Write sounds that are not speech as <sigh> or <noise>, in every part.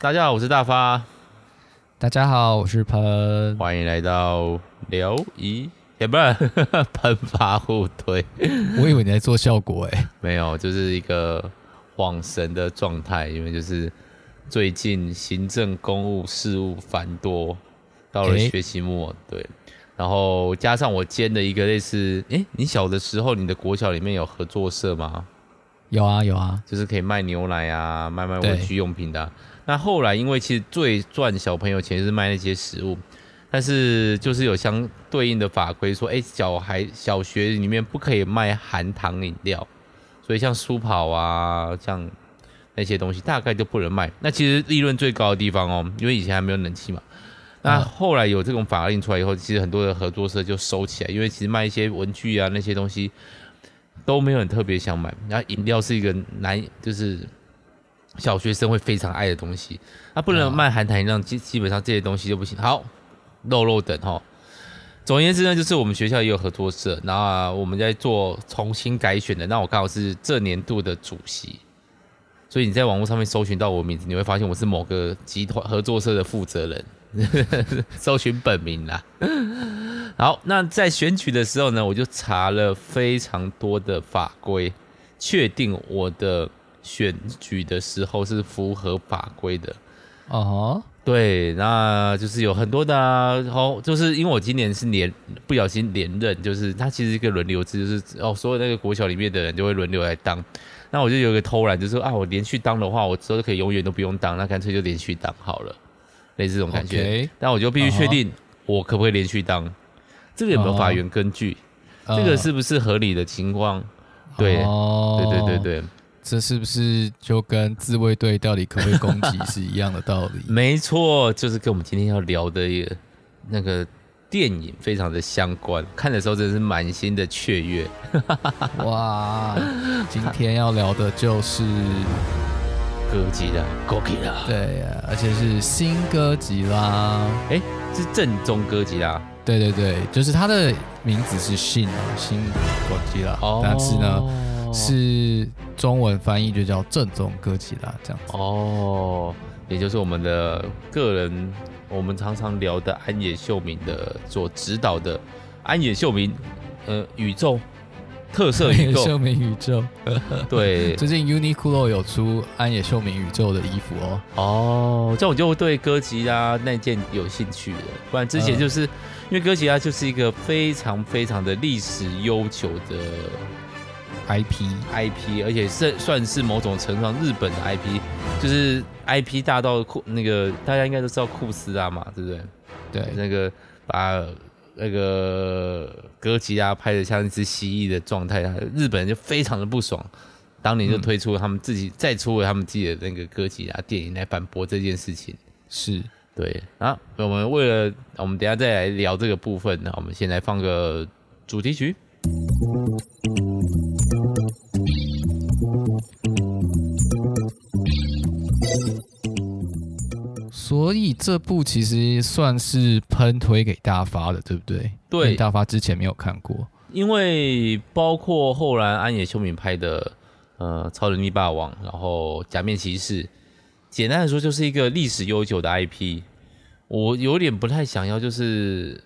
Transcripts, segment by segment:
大家好，我是大发。大家好，我是喷。欢迎来到聊一，也不是 <laughs> 喷发互推。我以为你在做效果哎，没有，就是一个恍神的状态，因为就是最近行政公务事务繁多，到了学期末，欸、对，然后加上我兼的一个类似，哎、欸，你小的时候，你的国小里面有合作社吗？有啊，有啊，就是可以卖牛奶啊，卖卖文具用品的、啊。那后来，因为其实最赚小朋友钱是卖那些食物，但是就是有相对应的法规说，哎，小孩小学里面不可以卖含糖饮料，所以像书跑啊，像那些东西大概就不能卖。那其实利润最高的地方哦，因为以前还没有冷气嘛。那后来有这种法令出来以后，其实很多的合作社就收起来，因为其实卖一些文具啊那些东西都没有很特别想买。然后饮料是一个难，就是。小学生会非常爱的东西，那不能卖含糖饮料，基基本上这些东西就不行。好，肉肉等哈。总而言之呢，就是我们学校也有合作社，然后我们在做重新改选的。那我刚好是这年度的主席，所以你在网络上面搜寻到我名字，你会发现我是某个集团合作社的负责人，<laughs> 搜寻本名啦。好，那在选举的时候呢，我就查了非常多的法规，确定我的。选举的时候是符合法规的，哦、uh，huh. 对，那就是有很多的、啊，然后就是因为我今年是连不小心连任，就是它其实一个轮流制，就是哦，所有那个国小里面的人就会轮流来当，那我就有一个偷懒，就是说啊，我连续当的话，我之后可以永远都不用当，那干脆就连续当好了，类似这种感觉。Okay. 但我就必须确定我可不可以连续当，uh. 这个有没有法源根据？Uh. 这个是不是合理的情况？对，uh. 对对对对。这是不是就跟自卫队到底可不可以攻击是一样的道理？<laughs> 没错，就是跟我们今天要聊的一个那个电影非常的相关。看的时候真的是满心的雀跃。<laughs> <laughs> 哇，今天要聊的就是哥吉拉，哥吉拉。对呀，而且是新哥吉拉。哎，是正宗哥吉拉。对对对，就是他的名字是新新哥吉拉，哦、但是呢。是中文翻译就叫正宗哥吉拉这样子。哦，也就是我们的个人，我们常常聊的安野秀明的所指导的安野秀明呃宇宙特色宇宙，秀明宇宙，<laughs> 对，最近 Uniqlo 有出安野秀明宇宙的衣服哦，哦，这样我就对哥吉拉那件有兴趣了，不然之前就是、嗯、因为哥吉拉就是一个非常非常的历史悠久的。IP IP，而且是算是某种程度上日本的 IP，就是 IP 大到库那个大家应该都知道库斯拉嘛，对不对？对，那个把那个哥吉拉拍的像一只蜥蜴的状态，日本人就非常的不爽，当年就推出他们自己、嗯、再出了他们自己的那个歌吉拉电影来反驳这件事情。是对啊，我们为了我们等下再来聊这个部分，那我们先来放个主题曲。所以这部其实算是喷推给大发的，对不对？对，大发之前没有看过，因为包括后来安野秀明拍的呃《超人力霸王》，然后《假面骑士》，简单来说就是一个历史悠久的 IP。我有点不太想要，就是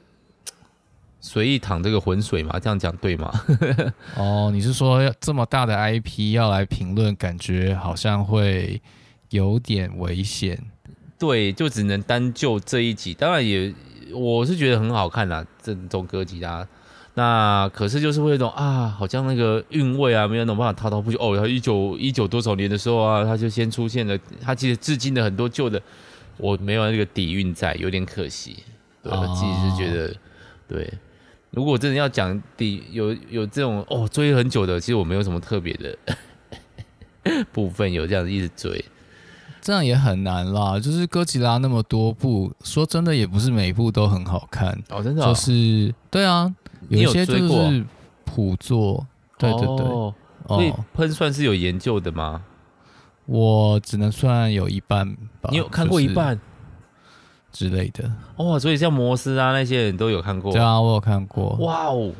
随意淌这个浑水嘛，这样讲对吗？<laughs> <laughs> 哦，你是说这么大的 IP 要来评论，感觉好像会有点危险。对，就只能单就这一集，当然也我是觉得很好看啦，这种歌集啊，那可是就是会有一种啊，好像那个韵味啊，没有那种办法滔滔不绝哦。他一九一九多少年的时候啊，他就先出现了，他其实致敬的很多旧的，我没有那个底蕴在，有点可惜。对，我自己是觉得，对，如果真的要讲第，有有这种哦追很久的，其实我没有什么特别的 <laughs> 部分有这样子一直追。这样也很难啦，就是哥吉拉那么多部，说真的也不是每一部都很好看。哦，真的、哦，就是对啊，有一些就是普作，对对对，哦、所以喷算是有研究的吗？我只能算有一半吧，你有看过一半之类的。哦，所以像摩斯啊那些人都有看过，对啊，我有看过，哇哦，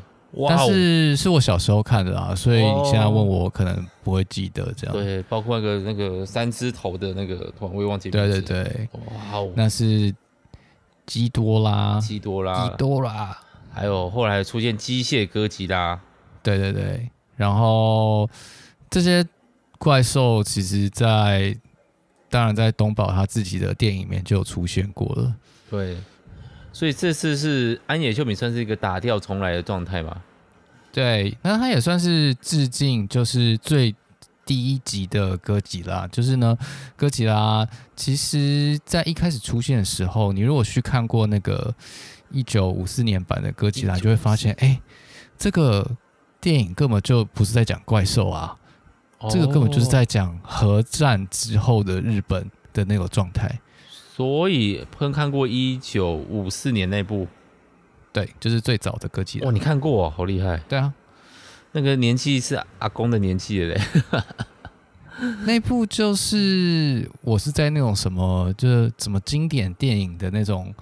但是是我小时候看的啊，所以你现在问我可能不会记得这样。对，包括那个那个三只头的那个，突然我也忘记。对对对，哇哦，那是基多拉，基多拉，基多拉，还有后来出现机械哥吉拉。对对对，然后这些怪兽其实，在当然在东宝他自己的电影里面就有出现过了。对。所以这次是安野秀明算是一个打掉重来的状态吧？对，那他也算是致敬，就是最第一集的哥吉拉。就是呢，哥吉拉其实在一开始出现的时候，你如果去看过那个一九五四年版的哥吉拉，就会发现，哎，这个电影根本就不是在讲怪兽啊，这个根本就是在讲核战之后的日本的那个状态。所以，喷看过一九五四年那部，对，就是最早的歌姬。哇，你看过哦，好厉害！对啊，那个年纪是阿公的年纪了嘞。<laughs> 那部就是我是在那种什么，就是什么经典电影的那种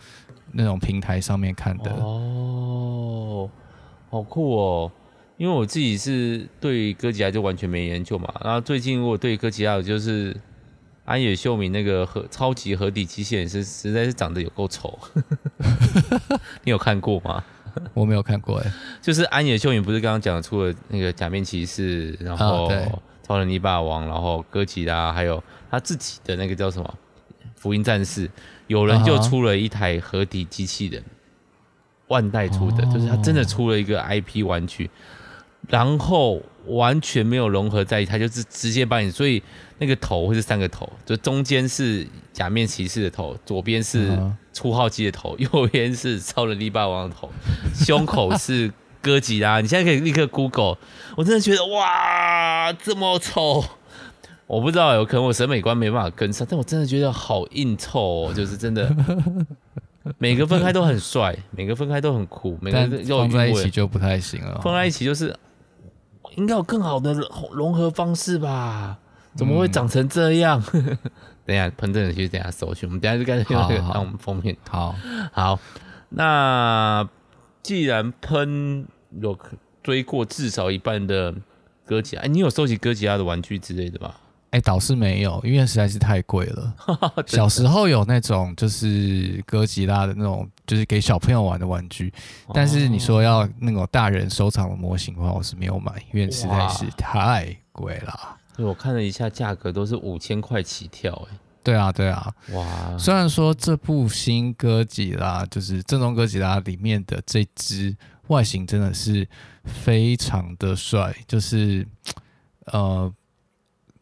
那种平台上面看的。哦，好酷哦！因为我自己是对哥吉拉就完全没研究嘛，然后最近我对哥吉拉就是。安野秀明那个核超级合体机器人是实在是长得有够丑，<laughs> 你有看过吗？我没有看过哎，就是安野秀明不是刚刚讲出了那个假面骑士，然后超人力霸王，然后哥吉拉，还有他自己的那个叫什么福音战士，有人就出了一台合体机器人，万代出的，就是他真的出了一个 IP 玩具，然后完全没有融合在一起，他就是直接把你所以。那个头会是三个头，就中间是假面骑士的头，左边是初号机的头，右边是超人力霸王的头，胸口是哥吉拉。你现在可以立刻 Google，我真的觉得哇，这么丑！我不知道有可能我审美观没办法跟上，但我真的觉得好硬凑哦，就是真的，<laughs> 每个分开都很帅，每个分开都很酷，每个放在一起就不太行了。放在一起就是应该有更好的融合方式吧。怎么会长成这样？嗯、<laughs> 等一下，喷正的去等一下搜去。我们等一下就开始用那个当我们封面。好好，那既然喷有追过至少一半的哥吉拉，哎，你有收集哥吉拉的玩具之类的吗？哎，倒是没有，因为实在是太贵了。<laughs> 小时候有那种就是哥吉拉的那种，就是给小朋友玩的玩具。但是你说要那种大人收藏的模型的话，我是没有买，因为实在是太贵了。对我看了一下，价格都是五千块起跳，哎，对啊，对啊，哇！虽然说这部新哥吉拉，就是正宗哥吉拉里面的这只外形真的是非常的帅，就是呃，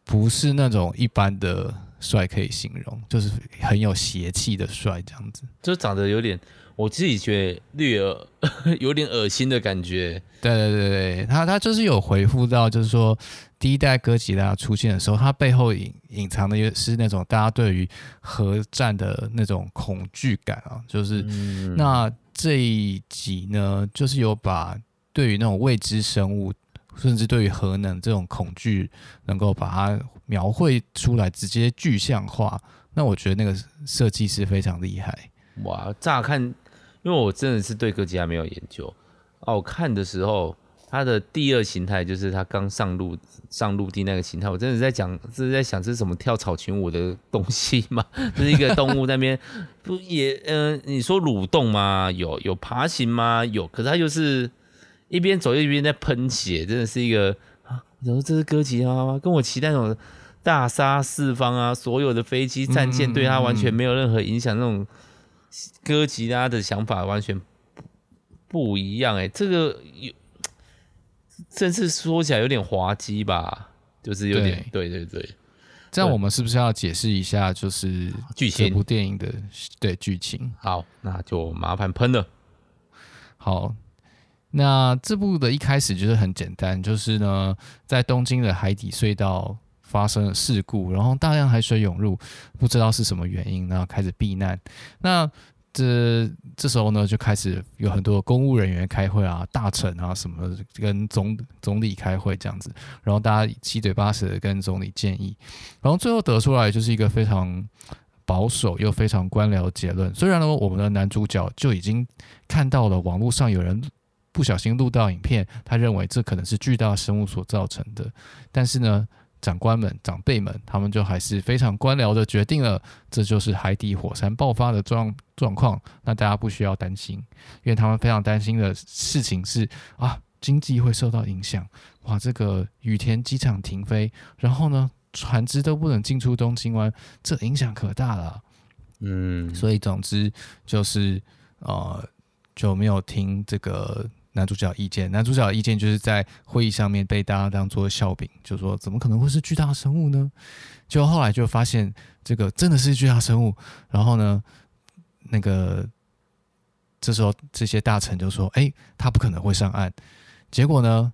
不是那种一般的帅可以形容，就是很有邪气的帅，这样子，就长得有点。我自己觉得略恶，<laughs> 有点恶心的感觉。对对对对，他他就是有回复到，就是说第一代哥吉拉出现的时候，他背后隐隐藏的也是那种大家对于核战的那种恐惧感啊。就是、嗯、那这一集呢，就是有把对于那种未知生物，甚至对于核能这种恐惧，能够把它描绘出来，直接具象化。那我觉得那个设计是非常厉害。哇，乍看。因为我真的是对哥吉拉没有研究哦，我看的时候，它的第二形态就是它刚上陆上陆地那个形态，我真的在讲，是在想这是什么跳草裙舞的东西吗？<laughs> 就是一个动物那边不也嗯、你说蠕动吗？有有爬行吗？有，可是它就是一边走一边在喷血，真的是一个啊，你说这是哥吉拉吗？跟我期待那种大杀四方啊，所有的飞机战舰对他完全没有任何影响那种。哥吉拉的想法完全不不一样哎，这个有，甚至说起来有点滑稽吧，就是有点对，对对对。这样我们是不是要解释一下，就是剧情？这部电影的对剧情？好，那就麻烦喷了。好，那这部的一开始就是很简单，就是呢，在东京的海底隧道。发生了事故，然后大量海水涌入，不知道是什么原因，然后开始避难。那这这时候呢，就开始有很多公务人员开会啊，大臣啊什么，跟总总理开会这样子，然后大家七嘴八舌的跟总理建议，然后最后得出来就是一个非常保守又非常官僚的结论。虽然呢，我们的男主角就已经看到了网络上有人。不小心录到影片，他认为这可能是巨大生物所造成的。但是呢，长官们、长辈们，他们就还是非常官僚的决定了，这就是海底火山爆发的状状况。那大家不需要担心，因为他们非常担心的事情是啊，经济会受到影响。哇，这个羽田机场停飞，然后呢，船只都不能进出东京湾，这影响可大了。嗯，所以总之就是呃，就没有听这个男主角意见。男主角意见就是在会议上面被大家当做笑柄，就说怎么可能会是巨大生物呢？就后来就发现这个真的是巨大生物。然后呢，那个这时候这些大臣就说：“哎，他不可能会上岸。”结果呢，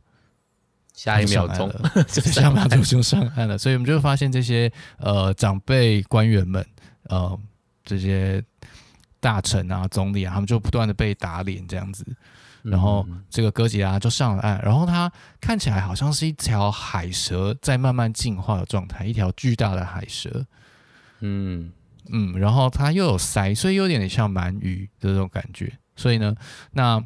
下一秒钟，<laughs> 下一秒钟就上岸了。所以我们就发现这些呃长辈官员们呃。这些大臣啊、总理啊，他们就不断的被打脸这样子，然后这个哥吉拉就上了岸，然后它看起来好像是一条海蛇在慢慢进化的状态，一条巨大的海蛇，嗯嗯，然后它又有鳃，所以有点像鳗鱼的这种感觉，所以呢，那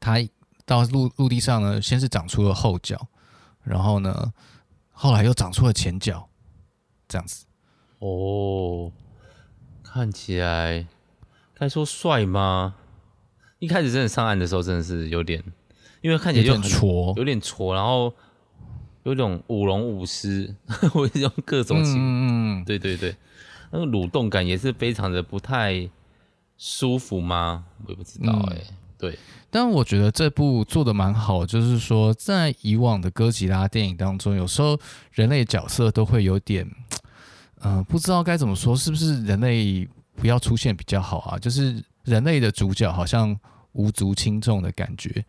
它到陆陆地上呢，先是长出了后脚，然后呢，后来又长出了前脚，这样子，哦。看起来该说帅吗？一开始真的上岸的时候，真的是有点，因为看起来就很挫，有点挫，然后有种舞龙舞狮，或者用各种情，嗯，对对对，那个蠕动感也是非常的不太舒服吗？我也不知道哎、欸嗯。对，但我觉得这部做的蛮好，就是说在以往的哥吉拉电影当中，有时候人类角色都会有点。嗯、呃，不知道该怎么说，是不是人类不要出现比较好啊？就是人类的主角好像无足轻重的感觉，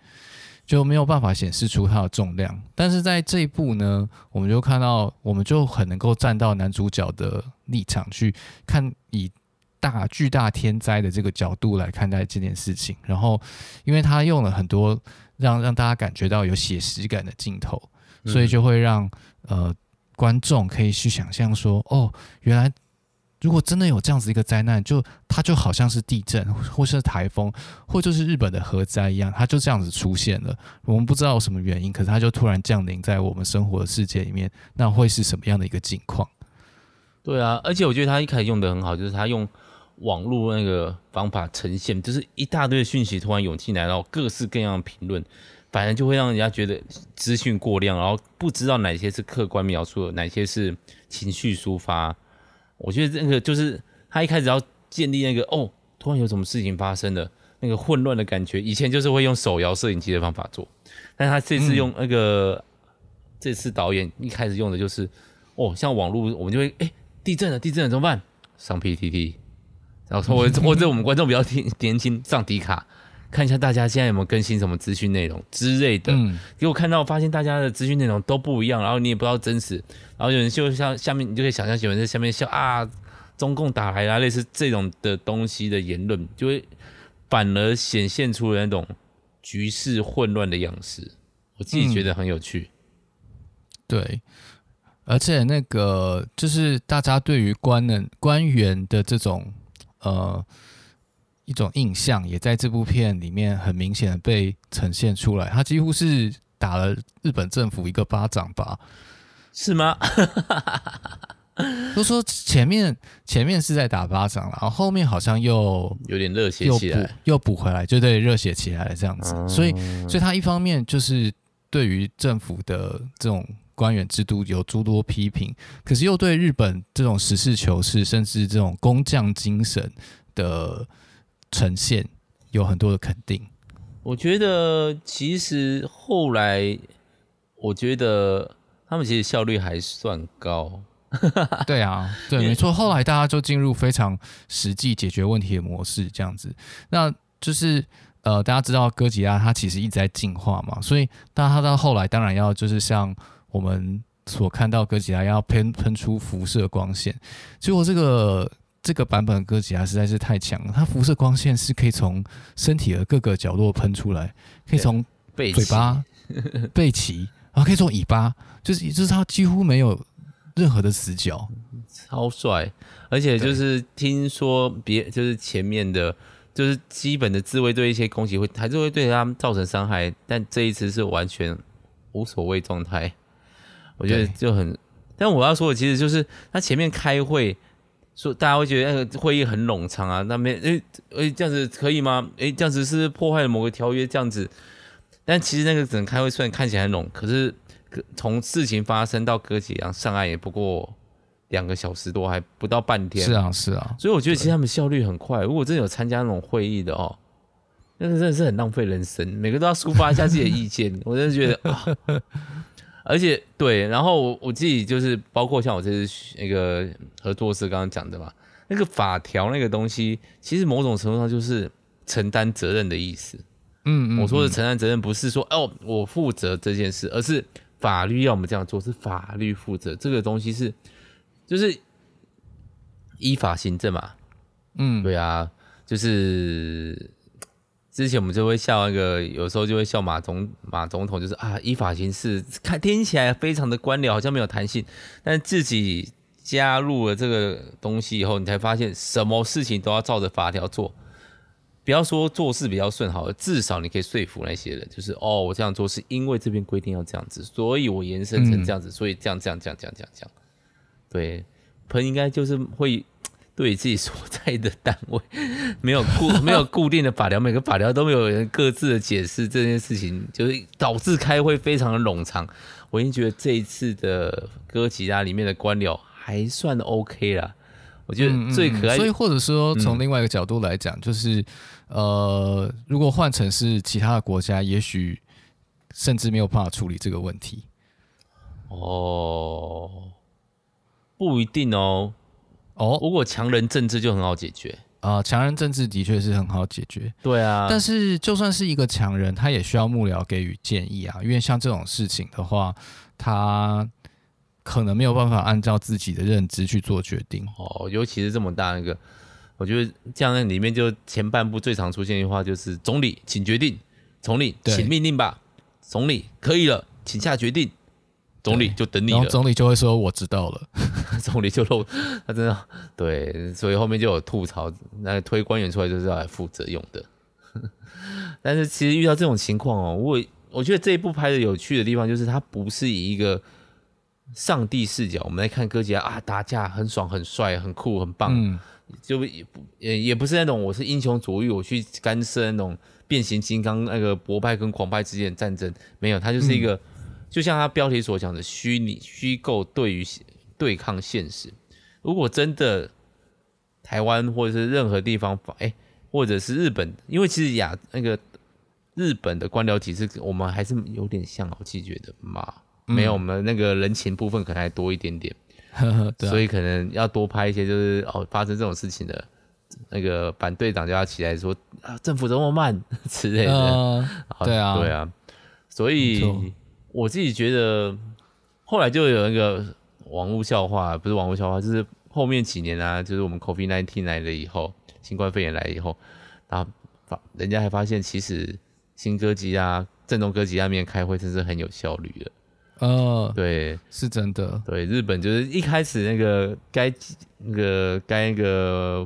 就没有办法显示出它的重量。但是在这一部呢，我们就看到，我们就很能够站到男主角的立场去看，以大巨大天灾的这个角度来看待这件事情。然后，因为他用了很多让让大家感觉到有写实感的镜头，所以就会让呃。观众可以去想象说，哦，原来如果真的有这样子一个灾难，就它就好像是地震，或是台风，或就是日本的核灾一样，它就这样子出现了。我们不知道什么原因，可是它就突然降临在我们生活的世界里面，那会是什么样的一个境况？对啊，而且我觉得他一开始用的很好，就是他用网络那个方法呈现，就是一大堆讯息突然涌进来，然后各式各样的评论。反正就会让人家觉得资讯过量，然后不知道哪些是客观描述的，哪些是情绪抒发。我觉得那个就是他一开始要建立那个哦，突然有什么事情发生了，那个混乱的感觉。以前就是会用手摇摄影机的方法做，但他这次用那个、嗯、这次导演一开始用的就是哦，像网络我们就会哎地震了，地震了怎么办？上 PTT，然后或或者我们观众比较年年轻上迪卡。看一下大家现在有没有更新什么资讯内容之类的，嗯，结果看到发现大家的资讯内容都不一样，然后你也不知道真实，然后有人就像下面你就可以想象有人在下面笑啊，中共打来啊，类似这种的东西的言论，就会反而显现出了那种局势混乱的样式，我自己觉得很有趣。嗯、对，而且那个就是大家对于官人官员的这种呃。一种印象也在这部片里面很明显的被呈现出来，他几乎是打了日本政府一个巴掌吧？是吗？<laughs> 都说前面前面是在打巴掌，然后后面好像又有点热血起来，又补回来，就对热血起来了这样子。嗯、所以，所以他一方面就是对于政府的这种官员制度有诸多批评，可是又对日本这种实事求是，甚至这种工匠精神的。呈现有很多的肯定，我觉得其实后来，我觉得他们其实效率还算高。<laughs> 对啊，对，没错。后来大家就进入非常实际解决问题的模式，这样子。那就是呃，大家知道哥吉拉它其实一直在进化嘛，所以当它到后来当然要就是像我们所看到哥吉拉要喷喷出辐射光线，结果这个。这个版本的哥吉拉实在是太强了，它辐射光线是可以从身体的各个角落喷出来，可以从嘴巴、背鳍，然后可以从尾巴，就是就是它几乎没有任何的死角，超帅！而且就是听说别就是前面的就是基本的自卫队一些攻击会还是会对他们造成伤害，但这一次是完全无所谓状态，我觉得就很。但我要说的其实就是他前面开会说大家会觉得那个会议很冗长啊，那边诶诶这样子可以吗？诶这样子是破坏了某个条约这样子，但其实那个整个开会虽然看起来很冗，可是从事情发生到哥吉拉上岸也不过。两个小时多，还不到半天。是啊，是啊。所以我觉得其实他们效率很快。如果真的有参加那种会议的哦，那个真的是很浪费人生，每个都要抒发一下自己的意见。我真的觉得啊，而且对，然后我我自己就是包括像我这次那个合作社刚刚讲的嘛，那个法条那个东西，其实某种程度上就是承担责任的意思。嗯，嗯，嗯，我说的承担责任不是说哦我负责这件事，而是法律要我们这样做，是法律负责这个东西是。就是依法行政嘛，嗯，对啊，就是之前我们就会笑那个，有时候就会笑马总马总统，就是啊，依法行事，看听起来非常的官僚，好像没有弹性，但自己加入了这个东西以后，你才发现什么事情都要照着法条做，不要说做事比较顺好了，至少你可以说服那些人，就是哦，我这样做是因为这边规定要这样子，所以我延伸成这样子，嗯、所以这样这样这样这样这样这样。对，喷应该就是会对自己所在的单位没有固没有固定的法条，每个法条都没有人各自的解释这件事情，就是导致开会非常的冗长。我已经觉得这一次的哥吉拉里面的官僚还算 OK 啦，我觉得最可爱。所以或者说从另外一个角度来讲，就是呃，如果换成是其他的国家，也许甚至没有办法处理这个问题。哦。不一定哦，哦，如果强人政治就很好解决。啊，强人政治的确是很好解决，对啊。但是就算是一个强人，他也需要幕僚给予建议啊，因为像这种事情的话，他可能没有办法按照自己的认知去做决定。哦。尤其是这么大一个，我觉得这样里面就前半部最常出现一句话就是“总理，请决定”，“总理，请命令吧”，“总理可以了，请下决定”。总理就等你了，然后总理就会说我知道了，总理就漏，他真的对，所以后面就有吐槽，那推官员出来就是要来负责用的。<laughs> 但是其实遇到这种情况哦，我我觉得这一部拍的有趣的地方就是它不是以一个上帝视角，我们来看哥吉拉啊打架很爽很帅很酷很棒，嗯、就也不也也不是那种我是英雄主义我去干涉那种变形金刚那个博派跟狂派之间的战争，没有，它就是一个。嗯就像它标题所讲的虚拟虚构对于对抗现实，如果真的台湾或者是任何地方，哎、欸，或者是日本，因为其实亚那个日本的官僚体制，我们还是有点像，我自己觉得嘛，没有我们那个人情部分可能还多一点点，<laughs> 嗯、所以可能要多拍一些，就是哦发生这种事情的那个反队长就要起来说啊，政府怎么慢？<laughs> 之类的，呃、对啊，对啊，所以。我自己觉得，后来就有那个网络笑话，不是网络笑话，就是后面几年啊，就是我们 COVID nineteen 来了以后，新冠肺炎来了以后，然后发人家还发现，其实新歌吉啊、正宗歌吉拉面开会真是很有效率的。哦，对，是真的。对，日本就是一开始那个该那个该那个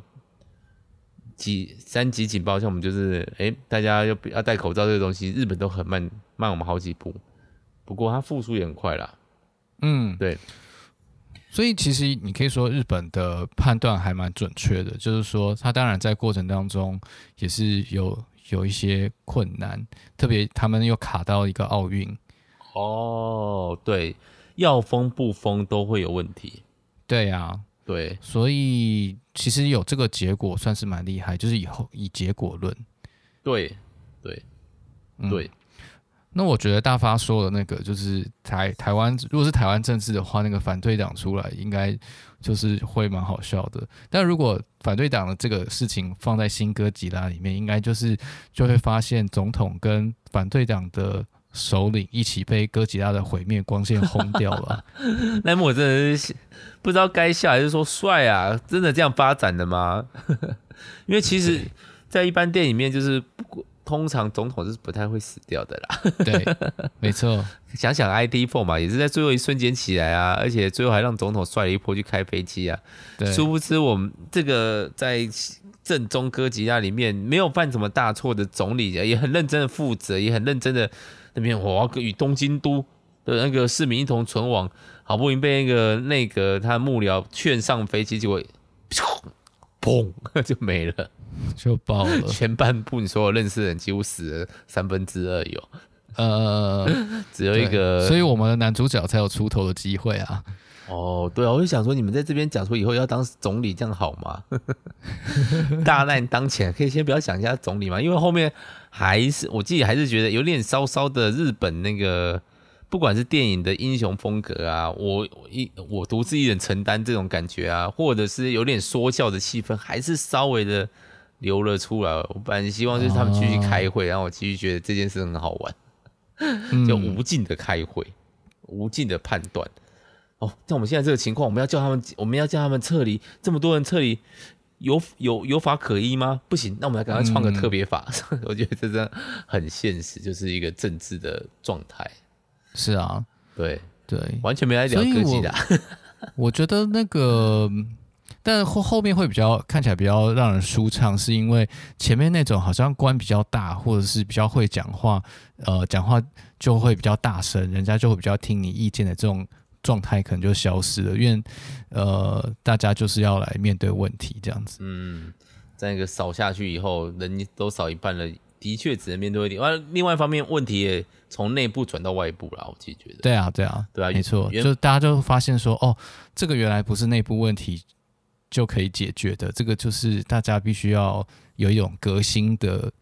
几三级警报，像我们就是哎、欸，大家要要戴口罩这个东西，日本都很慢慢我们好几步。不过它复苏也很快啦，嗯，对，所以其实你可以说日本的判断还蛮准确的，就是说他当然在过程当中也是有有一些困难，特别他们又卡到一个奥运，哦，对，要封不封都会有问题，对呀，对，所以其实有这个结果算是蛮厉害，就是以后以结果论，对，对，嗯、对。那我觉得大发说的那个就是台台湾，如果是台湾政治的话，那个反对党出来应该就是会蛮好笑的。但如果反对党的这个事情放在新哥吉拉里面，应该就是就会发现总统跟反对党的首领一起被哥吉拉的毁灭光线轰掉了。<laughs> 那么我真的是不知道该笑还是说帅啊？真的这样发展的吗？<laughs> 因为其实，在一般电影里面就是不通常总统是不太会死掉的啦。对，没错。<laughs> 想想 ID Four 嘛，也是在最后一瞬间起来啊，而且最后还让总统摔了一波去开飞机啊。对，殊不知我们这个在正宗哥吉拉里面没有犯什么大错的总理，也很认真的负责，也很认真的那边我要与东京都的那个市民一同存亡，好不容易被那个内阁他幕僚劝上飞机，结果砰 <laughs> 就没了。<laughs> 就爆了，前半部你所有认识的人几乎死了三分之二有，呃，<laughs> 只有一个，所以我们的男主角才有出头的机会啊。哦，对啊，我就想说，你们在这边讲说以后要当总理，这样好吗？<laughs> 大难当前，可以先不要想一下总理嘛，因为后面还是我自己还是觉得有点稍稍的日本那个，不管是电影的英雄风格啊，我一我独自一人承担这种感觉啊，或者是有点说教的气氛，还是稍微的。流了出来，我本来希望就是他们继续开会，然后我继续觉得这件事很好玩，就无尽的开会，无尽的判断。哦，像我们现在这个情况，我们要叫他们，我们要叫他们撤离，这么多人撤离，有有有法可依吗？不行，那我们来赶快创个特别法。嗯、我觉得这真的很现实，就是一个政治的状态。是啊，对对，完全没来聊科技的。<laughs> 我觉得那个。但后后面会比较看起来比较让人舒畅，是因为前面那种好像官比较大，或者是比较会讲话，呃，讲话就会比较大声，人家就会比较听你意见的这种状态，可能就消失了。因为呃，大家就是要来面对问题这样子。嗯，在那个扫下去以后，人都扫一半了，的确只能面对问题。完，另外一方面，问题也从内部转到外部了。我自己觉得。对啊，对啊，对啊，没错，就大家就发现说，哦，这个原来不是内部问题。就可以解决的，这个就是大家必须要有一种革新的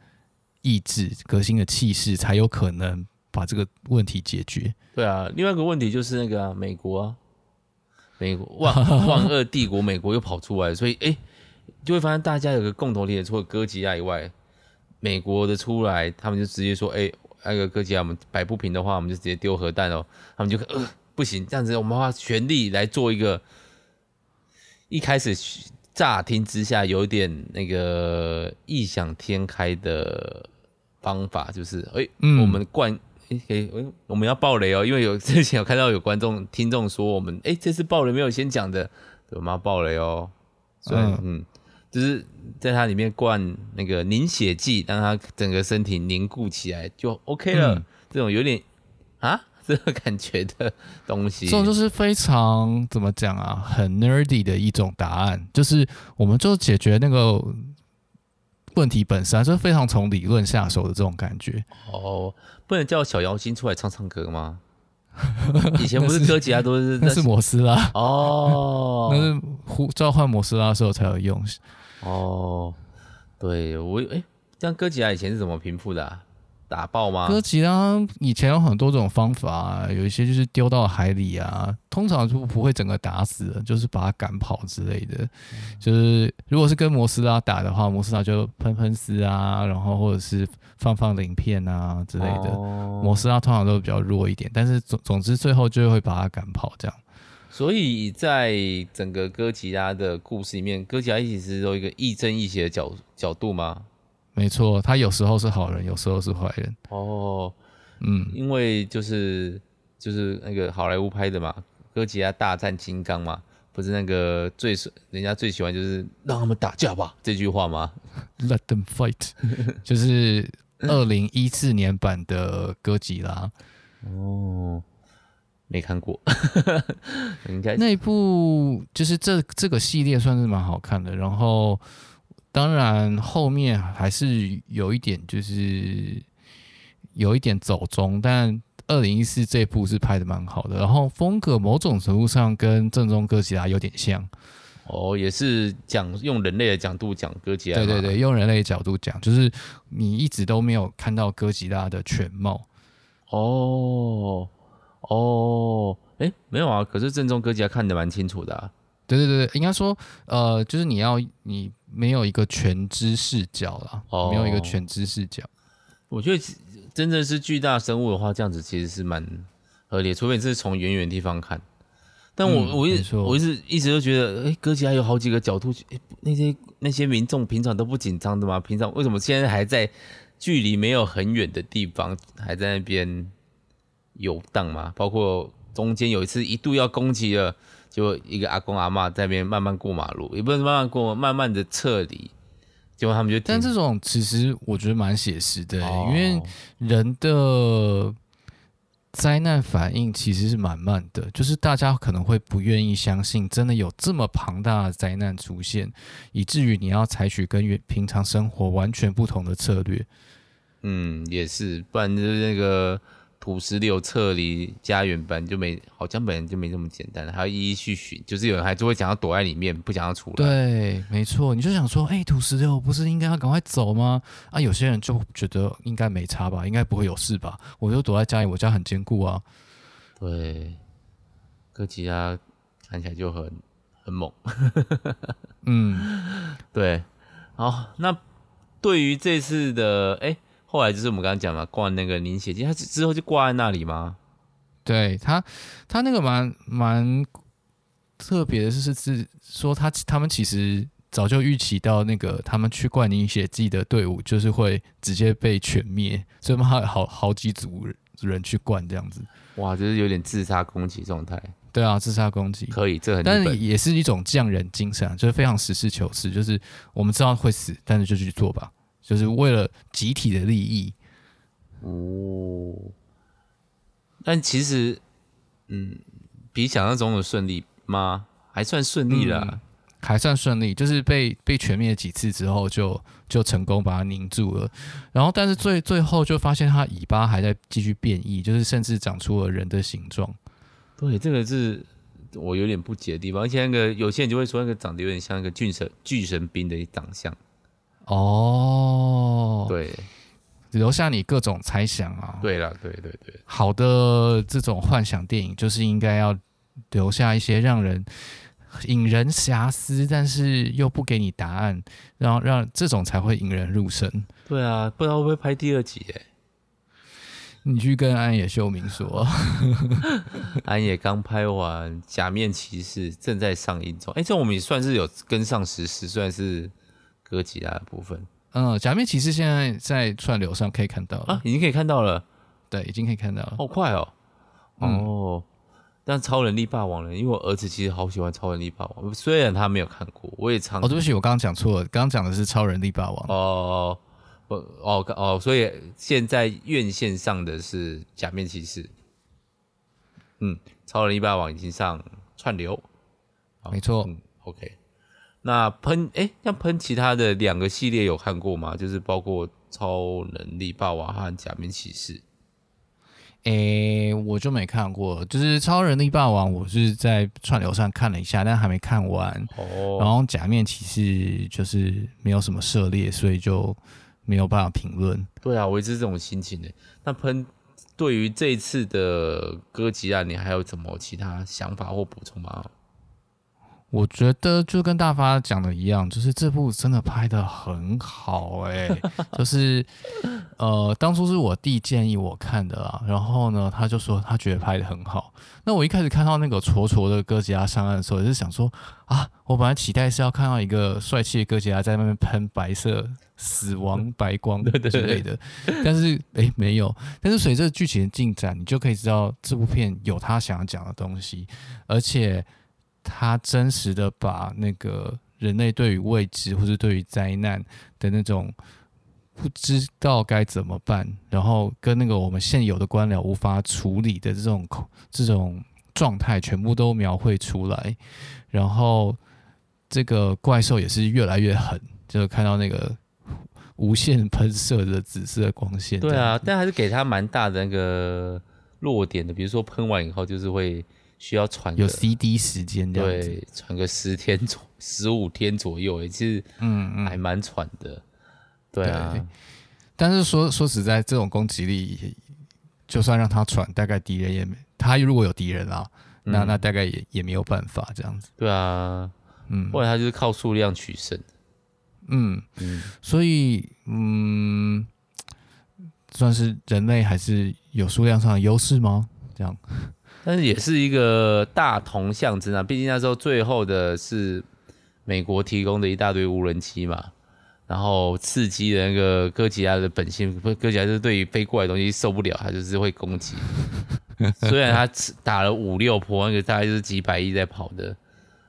意志、革新的气势，才有可能把这个问题解决。对啊，另外一个问题就是那个、啊、美国啊，美国万万恶帝国，美国又跑出来，所以哎、就会发现大家有个共同点，除了哥吉亚以外，美国的出来，他们就直接说，哎、那个哥吉亚我们摆不平的话，我们就直接丢核弹哦，他们就呃不行，这样子我们花全力来做一个。一开始乍听之下有点那个异想天开的方法，就是哎、欸嗯，我们灌哎哎，我们要爆雷哦，因为有 <laughs> 之前有看到有观众听众说我们哎、欸、这次爆雷没有先讲的，我们要爆雷哦，所以嗯，嗯，就是在它里面灌那个凝血剂，让它整个身体凝固起来就 OK 了，嗯、这种有点啊。<laughs> 这个感觉的东西，这种就是非常怎么讲啊，很 nerdy 的一种答案，就是我们就解决那个问题本身，就是非常从理论下手的这种感觉。哦，不能叫小妖精出来唱唱歌吗？<laughs> 以前不是哥吉拉都是那是摩斯拉哦，那是呼召唤摩斯拉的时候才有用。哦，对我哎，像哥吉拉以前是怎么平复的啊？打爆吗？哥吉拉以前有很多种方法啊，有一些就是丢到海里啊，通常就不会整个打死了，就是把它赶跑之类的。就是如果是跟摩斯拉打的话，摩斯拉就喷喷丝啊，然后或者是放放鳞片啊之类的。摩斯拉通常都比较弱一点，但是总总之最后就会把它赶跑这样。所以在整个哥吉拉的故事里面，哥吉拉一直都有一个亦正亦邪的角角度吗？没错，他有时候是好人，有时候是坏人。哦，嗯，因为就是就是那个好莱坞拍的嘛，《哥吉拉大战金刚》嘛，不是那个最人家最喜欢就是让他们打架吧这句话吗？Let them fight，<laughs> 就是二零一四年版的哥吉拉。哦，没看过，<laughs> 应该那一部就是这这个系列算是蛮好看的，然后。当然，后面还是有一点，就是有一点走中。但二零一四这部是拍的蛮好的，然后风格某种程度上跟正宗哥吉拉有点像。哦，也是讲用人类的角度讲哥吉拉。对对对，用人类的角度讲，就是你一直都没有看到哥吉拉的全貌。哦哦，哎，没有啊，可是正宗哥吉拉看得蛮清楚的啊。对对对，应该说，呃，就是你要你。没有一个全知视角啦，哦，没有一个全知视角。我觉得真正是巨大生物的话，这样子其实是蛮合理，除非你是从远远的地方看。但我、嗯、我一直我一直一直都觉得，哎，哥吉拉有好几个角度，那些那些民众平常都不紧张的吗？平常为什么现在还在距离没有很远的地方还在那边游荡吗，包括中间有一次一度要攻击了，就一个阿公阿妈在那边慢慢过马路，也不是慢慢过，慢慢的撤离，结果他们就，但这种其实我觉得蛮写实的，哦，因为人的。灾难反应其实是蛮慢的，就是大家可能会不愿意相信，真的有这么庞大的灾难出现，以至于你要采取跟原平常生活完全不同的策略。嗯，也是，不然就是那个。土石流撤离家园本就没，好像本来就没这么简单，还要一一去寻，就是有人还就会想要躲在里面，不想要出来。对，没错，你就想说，哎、欸，土石流不是应该要赶快走吗？啊，有些人就觉得应该没差吧，应该不会有事吧，我就躲在家里，我家很坚固啊。对，哥吉拉看起来就很很猛。嗯，<laughs> 对。好，那对于这次的，哎、欸。后来就是我们刚刚讲嘛，挂那个凝血剂，他之后就挂在那里吗？对他，他那个蛮蛮特别的，就是是说他他们其实早就预期到那个他们去灌凝血剂的队伍就是会直接被全灭，所以他们好好几组人去灌这样子。哇，就是有点自杀攻击状态。对啊，自杀攻击可以，这很，但是也是一种匠人精神，就是非常实事求是，就是我们知道会死，但是就去做吧。就是为了集体的利益哦，但其实，嗯，比想象中的顺利吗？还算顺利啦，嗯，还算顺利。就是被被全灭几次之后就，就就成功把它凝住了。然后，但是最最后就发现它尾巴还在继续变异，就是甚至长出了人的形状。对，这个是我有点不解的地方。而且那个有些人就会说，那个长得有点像一个巨神巨神兵的长相。哦，对，留下你各种猜想啊。对了，对对对，好的这种幻想电影就是应该要留下一些让人引人遐思，但是又不给你答案，然后让这种才会引人入胜。对啊，不知道会不会拍第二集？哎，你去跟安野秀明说，<laughs> 安野刚拍完《假面骑士》，正在上映中。哎，这我们也算是有跟上时事，算是。哥吉拉的部分，嗯，假面骑士现在在串流上可以看到了。啊，已经可以看到了，对，已经可以看到了，好快哦，嗯、哦，但超能力霸王呢？因为我儿子其实好喜欢超能力霸王，虽然他没有看过，我也常，哦，对不起，我刚刚讲错了，刚刚讲的是超能力霸王，哦，哦，哦，哦，所以现在院线上的是假面骑士，嗯，超能力霸王已经上串流，没错，嗯，OK。那喷哎，像喷其他的两个系列有看过吗？就是包括超能力霸王和假面骑士。哎，我就没看过。就是超能力霸王，我是在串流上看了一下，但还没看完。哦。然后假面骑士就是没有什么涉猎，所以就没有办法评论。对啊，我也是这种心情的。那喷对于这次的歌吉啊，你还有什么其他想法或补充吗？我觉得就跟大发讲的一样，就是这部真的拍的很好哎、欸，<laughs> 就是呃，当初是我弟建议我看的啦，然后呢，他就说他觉得拍的很好。那我一开始看到那个挫挫的哥吉拉上岸的时候，也是想说啊，我本来期待是要看到一个帅气的哥吉拉在那边喷白色死亡白光之类的，但是哎、欸、没有。但是随着剧情的进展，你就可以知道这部片有他想要讲的东西，而且。他真实的把那个人类对于未知或是对于灾难的那种不知道该怎么办，然后跟那个我们现有的官僚无法处理的这种这种状态，全部都描绘出来。然后这个怪兽也是越来越狠，就看到那个无限喷射的紫色光线。对啊，但还是给他蛮大的那个弱点的，比如说喷完以后就是会。需要喘有 CD 时间这样子，对，喘个十天左十五天左右，其实嗯嗯还蛮喘的，对啊。对，但是说说实在，这种攻击力，就算让他喘，大概敌人也没他如果有敌人啊，嗯、那那大概也也没有办法这样子。对啊，嗯，或者他就是靠数量取胜。嗯嗯，所以嗯，算是人类还是有数量上的优势吗？这样。但是也是一个大同象征啊，毕竟那时候最后的是美国提供的一大堆无人机嘛，然后刺激的那个哥吉拉的本性，不，哥吉拉就是对于飞过来的东西受不了，他就是会攻击。<laughs> 虽然他打了五六波，那个大概就是几百亿在跑的，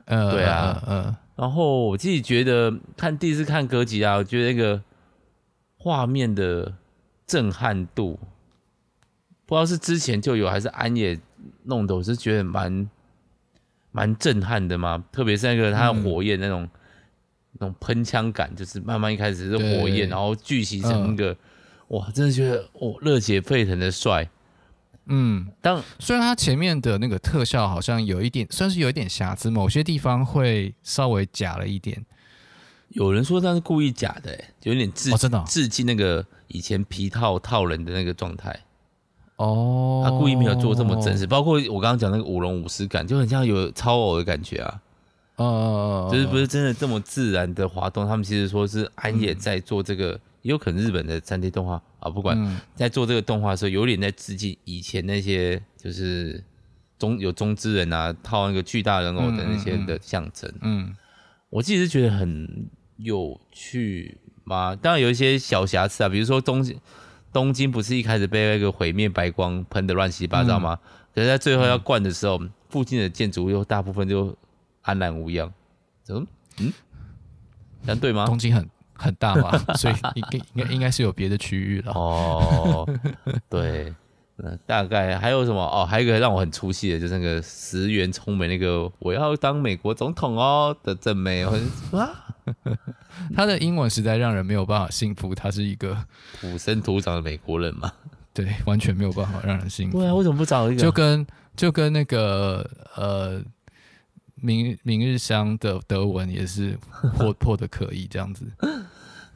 嗯，对啊，嗯。嗯然后我自己觉得看第一次看哥吉拉，我觉得那个画面的震撼度，不知道是之前就有还是安野弄的，我是觉得蛮蛮震撼的嘛。特别是那个它的火焰那种、嗯、那种喷枪感，就是慢慢一开始是火焰，然后聚集成一个，嗯、哇，真的觉得哦热血沸腾的帅。嗯，但虽然它前面的那个特效好像有一点，算是有一点瑕疵，某些地方会稍微假了一点。有人说他是故意假的，哎，有点致、哦真的哦、致敬那个以前皮套套人的那个状态。哦，他故意没有做这么真实，包括我刚刚讲那个舞龙舞狮感，就很像有超偶的感觉啊。哦，就是不是真的这么自然的滑动？他们其实说是安野在做这个。嗯也有可能日本的 3D 动画啊，不管在做这个动画的时候，有点在致敬以前那些就是中有中之人啊，套那个巨大人偶的那些的象征。嗯，我自己是觉得很有趣嘛。当然有一些小瑕疵啊，比如说东京东京不是一开始被那个毁灭白光喷得乱七八糟吗？可是在最后要灌的时候，附近的建筑又大部分就安然无恙。嗯嗯，这样对吗？东京很。很大嘛，<laughs> 所以应该应该应该是有别的区域了。哦，对，大概还有什么？哦，还有一个让我很出戏的，就是那个石原聪美那个我要当美国总统哦的正妹，哇，<laughs> 他的英文实在让人没有办法信服，他是一个土生土长的美国人嘛？<laughs> 对，完全没有办法让人信服。对啊，为什么不找一个？就跟就跟那个呃。明明日香的德文也是破破的可以这样子，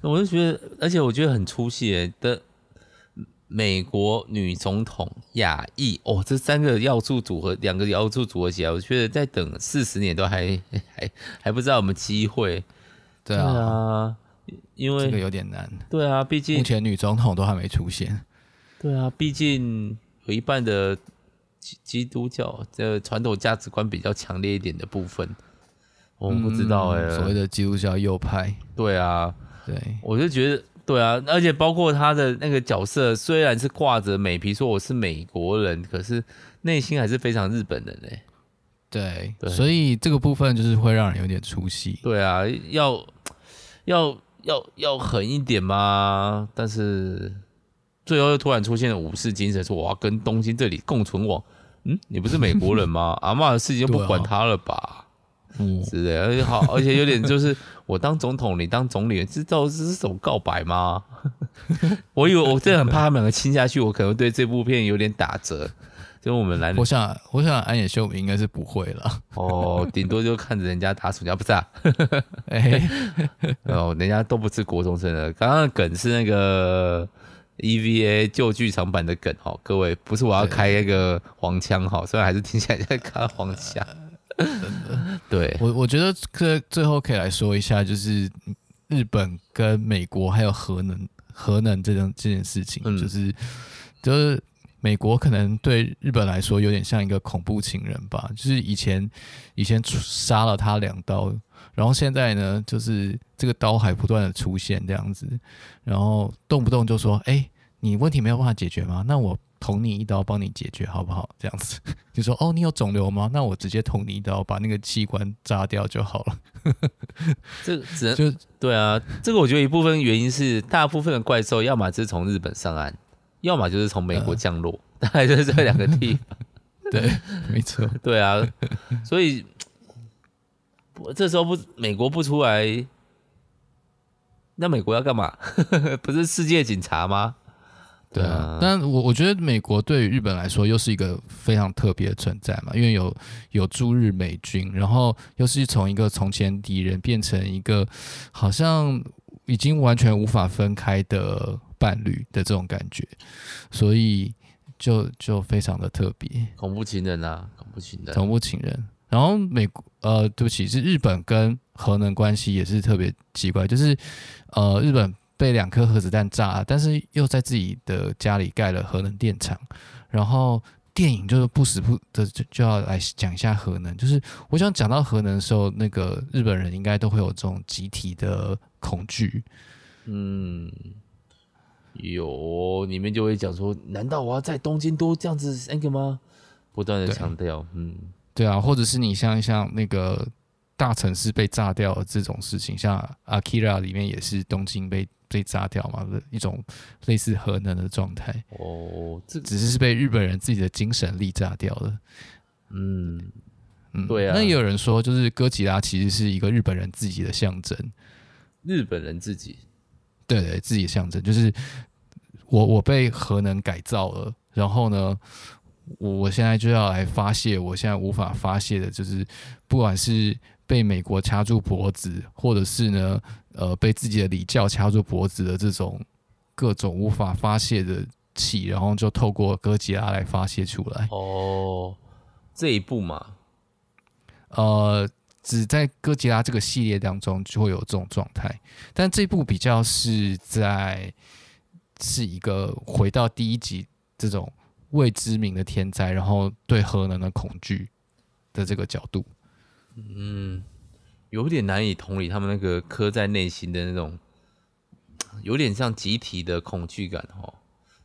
我就觉得，而且我觉得很出戏的美国女总统亚裔哦，这三个要素组合，两个要素组合起来，我觉得再等四十年都还还还不知道有没有机会。对啊，对啊，因为这个有点难。对啊，毕竟目前女总统都还没出现。对啊，毕竟有一半的。基督教这传统价值观比较强烈一点的部分，我们不知道哎、欸嗯，所谓的基督教右派，对啊，对，我就觉得对啊，而且包括他的那个角色，虽然是挂着美皮说我是美国人，可是内心还是非常日本人哎、欸，对，对，所以这个部分就是会让人有点出戏，对啊，要要要要狠一点嘛，但是最后又突然出现了武士精神，说我要跟东京这里共存亡。嗯，你不是美国人吗？<laughs> 阿妈的事情就不管他了吧？嗯、啊，是的，而且好，而且有点就是 <laughs> 我当总统，你当总理，知道这是什么告白吗？<laughs> 我以为我真的很怕他们两个亲下去，我可能对这部片有点打折。就我们来，我想，我想安野秀明应该是不会了。哦，顶多就看着人家打暑假，不是啊？<laughs> 哎、欸，<laughs> 哦，人家都不是国中生了。刚刚梗是那个。EVA 旧剧场版的梗哦，各位不是我要开那个黄腔哈，虽然还是听起来在开黄腔。<laughs> 对，我我觉得可最后可以来说一下，就是日本跟美国还有核能核能这种这件事情，嗯、就是就是美国可能对日本来说有点像一个恐怖情人吧，就是以前以前杀了他两刀。然后现在呢，就是这个刀还不断的出现这样子，然后动不动就说：“哎，你问题没有办法解决吗？那我捅你一刀，帮你解决好不好？”这样子 <laughs> 你说：“哦，你有肿瘤吗？那我直接捅你一刀，把那个器官扎掉就好了。<laughs> ”这只能就对啊，这个我觉得一部分原因是，大部分的怪兽要么是从日本上岸，要么就是从美国降落，大概就是这两个地方。<laughs> 对，没错，对啊，所以。这时候不，美国不出来，那美国要干嘛？<laughs> 不是世界警察吗？对啊，但我我觉得美国对于日本来说又是一个非常特别的存在嘛，因为有有驻日美军，然后又是从一个从前敌人变成一个好像已经完全无法分开的伴侣的这种感觉，所以就就非常的特别。恐怖情人啊，恐怖情人，恐怖情人。然后美国呃，对不起，是日本跟核能关系也是特别奇怪，就是呃，日本被两颗核子弹炸，但是又在自己的家里盖了核能电厂，然后电影就是不死不的就就要来讲一下核能。就是我想讲到核能的时候，那个日本人应该都会有这种集体的恐惧。嗯，有你们就会讲说，难道我要在东京都这样子三个吗？不断的强调，嗯，对啊，或者是你像像那个大城市被炸掉这种事情，像《Akira》里面也是东京被。被炸掉嘛的一种类似核能的状态哦，这只是是被日本人自己的精神力炸掉了。嗯嗯，对啊。那也有人说，就是哥吉拉其实是一个日本人自己的象征。日本人自己，对对，自己的象征就是我我被核能改造了，然后呢，我我现在就要来发泄，我现在无法发泄的，就是不管是被美国掐住脖子，或者是呢。呃，被自己的礼教掐住脖子的这种各种无法发泄的气，然后就透过哥吉拉来发泄出来。哦，这一部嘛，呃，只在哥吉拉这个系列当中就会有这种状态，但这部比较是在是一个回到第一集这种未知名的天灾，然后对核能的恐惧的这个角度。嗯。有点难以同理他们那个刻在内心的那种，有点像集体的恐惧感哦。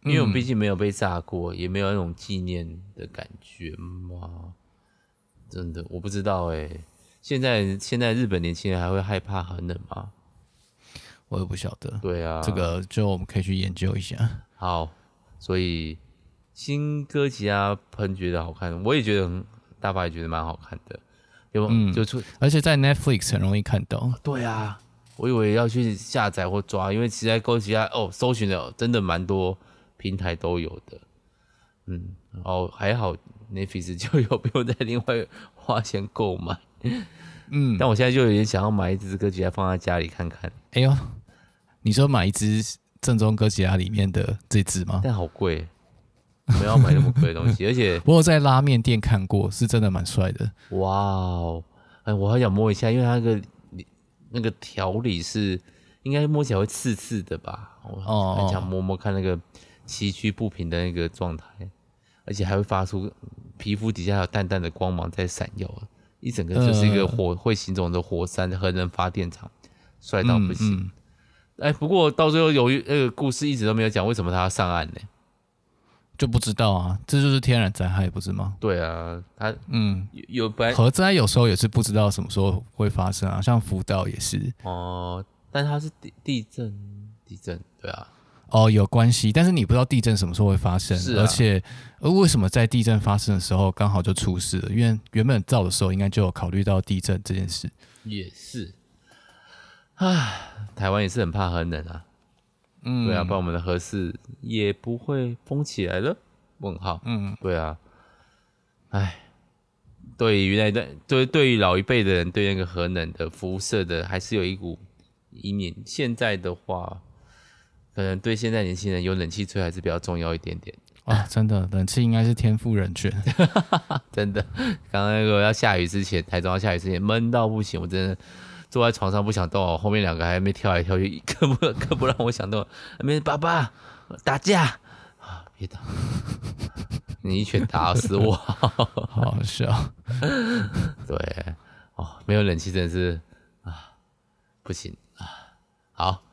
因为我毕竟没有被炸过，也没有那种纪念的感觉嘛。真的，我不知道哎。现在现在日本年轻人还会害怕核能吗？我也不晓得。对啊，这个就我们可以去研究一下。好，所以新哥吉拉喷觉得好看，我也觉得很，大发也觉得蛮好看的。有，嗯，就出，而且在 Netflix 很容易看到。对啊，我以为要去下载或抓，因为其实哥吉拉哦，搜寻的真的蛮多平台都有的。嗯，哦，还好 Netflix 就有，<laughs> 不用再另外花钱购买。嗯，但我现在就有点想要买一只哥吉拉放在家里看看。哎呦，你说买一只正宗哥吉拉里面的这只吗？但好贵。不要买那么贵的东西，<laughs> 而且我有在拉面店看过，是真的蛮帅的。哇哦，哎，我还想摸一下，因为它那个那个条理是应该摸起来会刺刺的吧？我很想摸摸看那个崎岖不平的那个状态，而且还会发出皮肤底下有淡淡的光芒在闪耀，一整个就是一个火会行走的火山核能发电厂，帅到不行。哎，不过到最后由于那个故事一直都没有讲为什么他要上岸呢？就不知道啊，这就是天然灾害，不是吗？对啊，他嗯有有核灾有时候也是不知道什么时候会发生啊，像福岛也是哦，但它是地地震地震对啊，哦有关系，但是你不知道地震什么时候会发生，是啊、而且呃为什么在地震发生的时候刚好就出事了？因为原本造的时候应该就有考虑到地震这件事，也是，啊，台湾也是很怕核能啊。嗯，对啊，不然我们的核四也不会封起来了。问号，嗯，对啊，唉，对于那对对对于老一辈的人，对那个核能的辐射的，还是有一股阴影。现在的话，可能对现在年轻人有冷气吹还是比较重要一点点。啊，真的，冷气应该是天赋人权。<laughs> 真的，刚刚那个要下雨之前，台中要下雨之前，闷到不行，我真的。坐在床上不想动，后面两个还没跳来跳去，<laughs> 更不更不让我想动。那边爸爸打架啊，别打！<laughs> 你一拳打死我，好好笑。<laughs> 对，哦，没有冷气真的是啊，不行啊。好，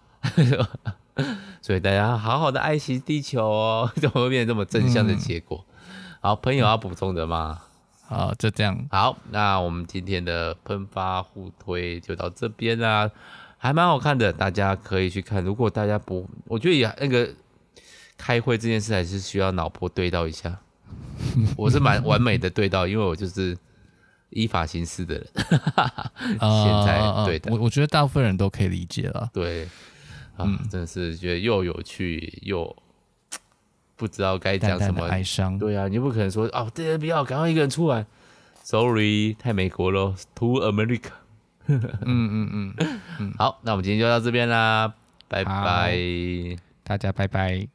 所以大家好好的爱惜地球哦，怎么会变成这么正向的结果？嗯、好，朋友要补充的吗？好，就这样。好，那我们今天的喷发互推就到这边啦，还蛮好看的，大家可以去看。如果大家不，我觉得也那个开会这件事还是需要脑波对到一下。<laughs> 我是蛮完美的对到，因为我就是依法行事的人。<laughs> 现在对的，我我觉得大部分人都可以理解了。对，啊，嗯、真的是觉得又有趣又。不知道该讲什么哀伤，对啊，你不可能说哦，这些不要，赶快一个人出来。Sorry，太美国了，To America。嗯嗯嗯嗯，<laughs> 好，那我们今天就到这边啦，拜拜，大家拜拜。